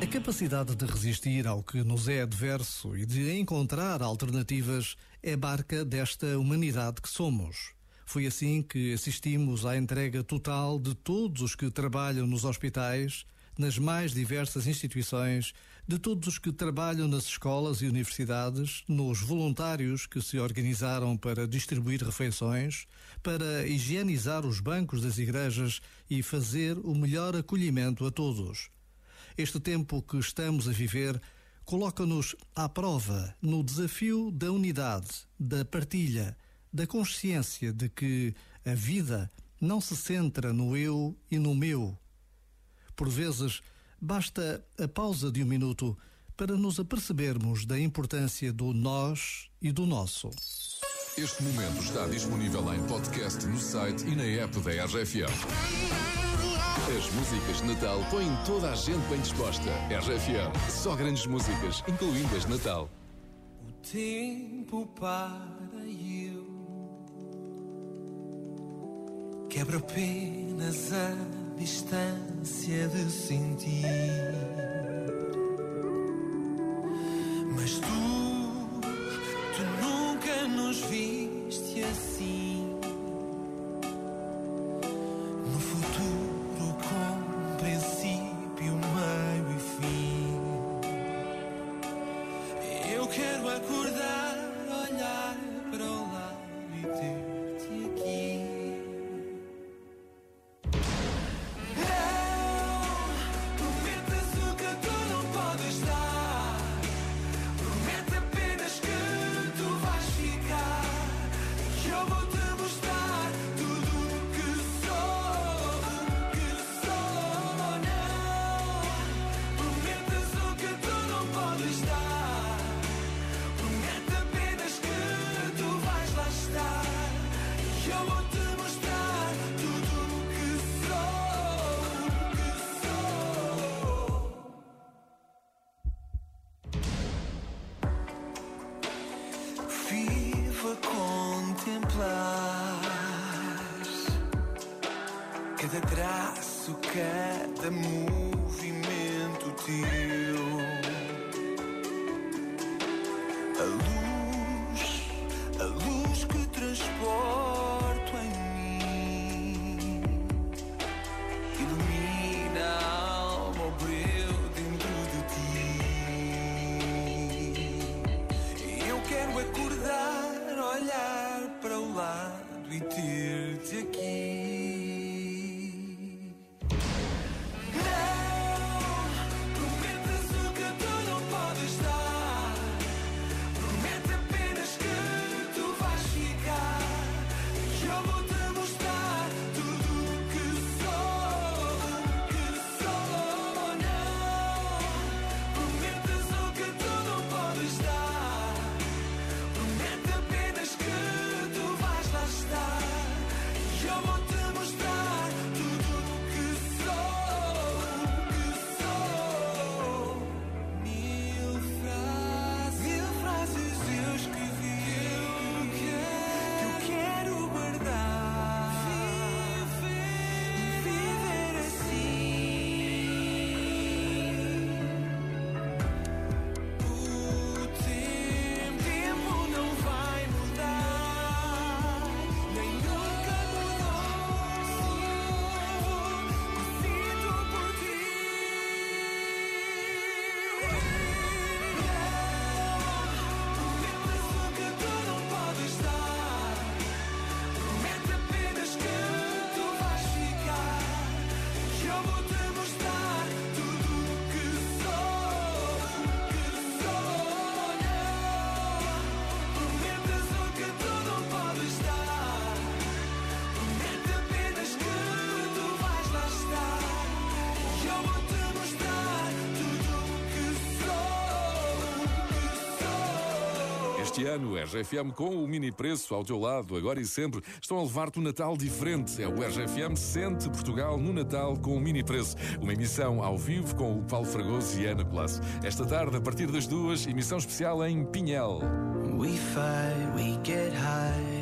A capacidade de resistir ao que nos é adverso e de encontrar alternativas é barca desta humanidade que somos. Foi assim que assistimos à entrega total de todos os que trabalham nos hospitais, nas mais diversas instituições, de todos os que trabalham nas escolas e universidades, nos voluntários que se organizaram para distribuir refeições, para higienizar os bancos das igrejas e fazer o melhor acolhimento a todos. Este tempo que estamos a viver coloca-nos à prova no desafio da unidade, da partilha, da consciência de que a vida não se centra no eu e no meu. Por vezes, basta a pausa de um minuto para nos apercebermos da importância do nós e do nosso. Este momento está disponível em podcast no site e na app da RFM. As músicas de Natal põem toda a gente bem disposta. RFM, só grandes músicas, incluindo as de Natal. O tempo para eu quebra apenas a distância de sentir. Mas tu, tu nunca nos viste assim. A contemplar cada traço, cada movimento teu. A luz, a luz que transporto to keep. Este ano, RGFM com o mini preço ao teu lado, agora e sempre, estão a levar-te um Natal diferente. É o RGFM Sente Portugal no Natal com o mini preço. Uma emissão ao vivo com o Paulo Fragoso e Ana Colasso. Esta tarde, a partir das duas, emissão especial em Pinhel. We fight, we get high.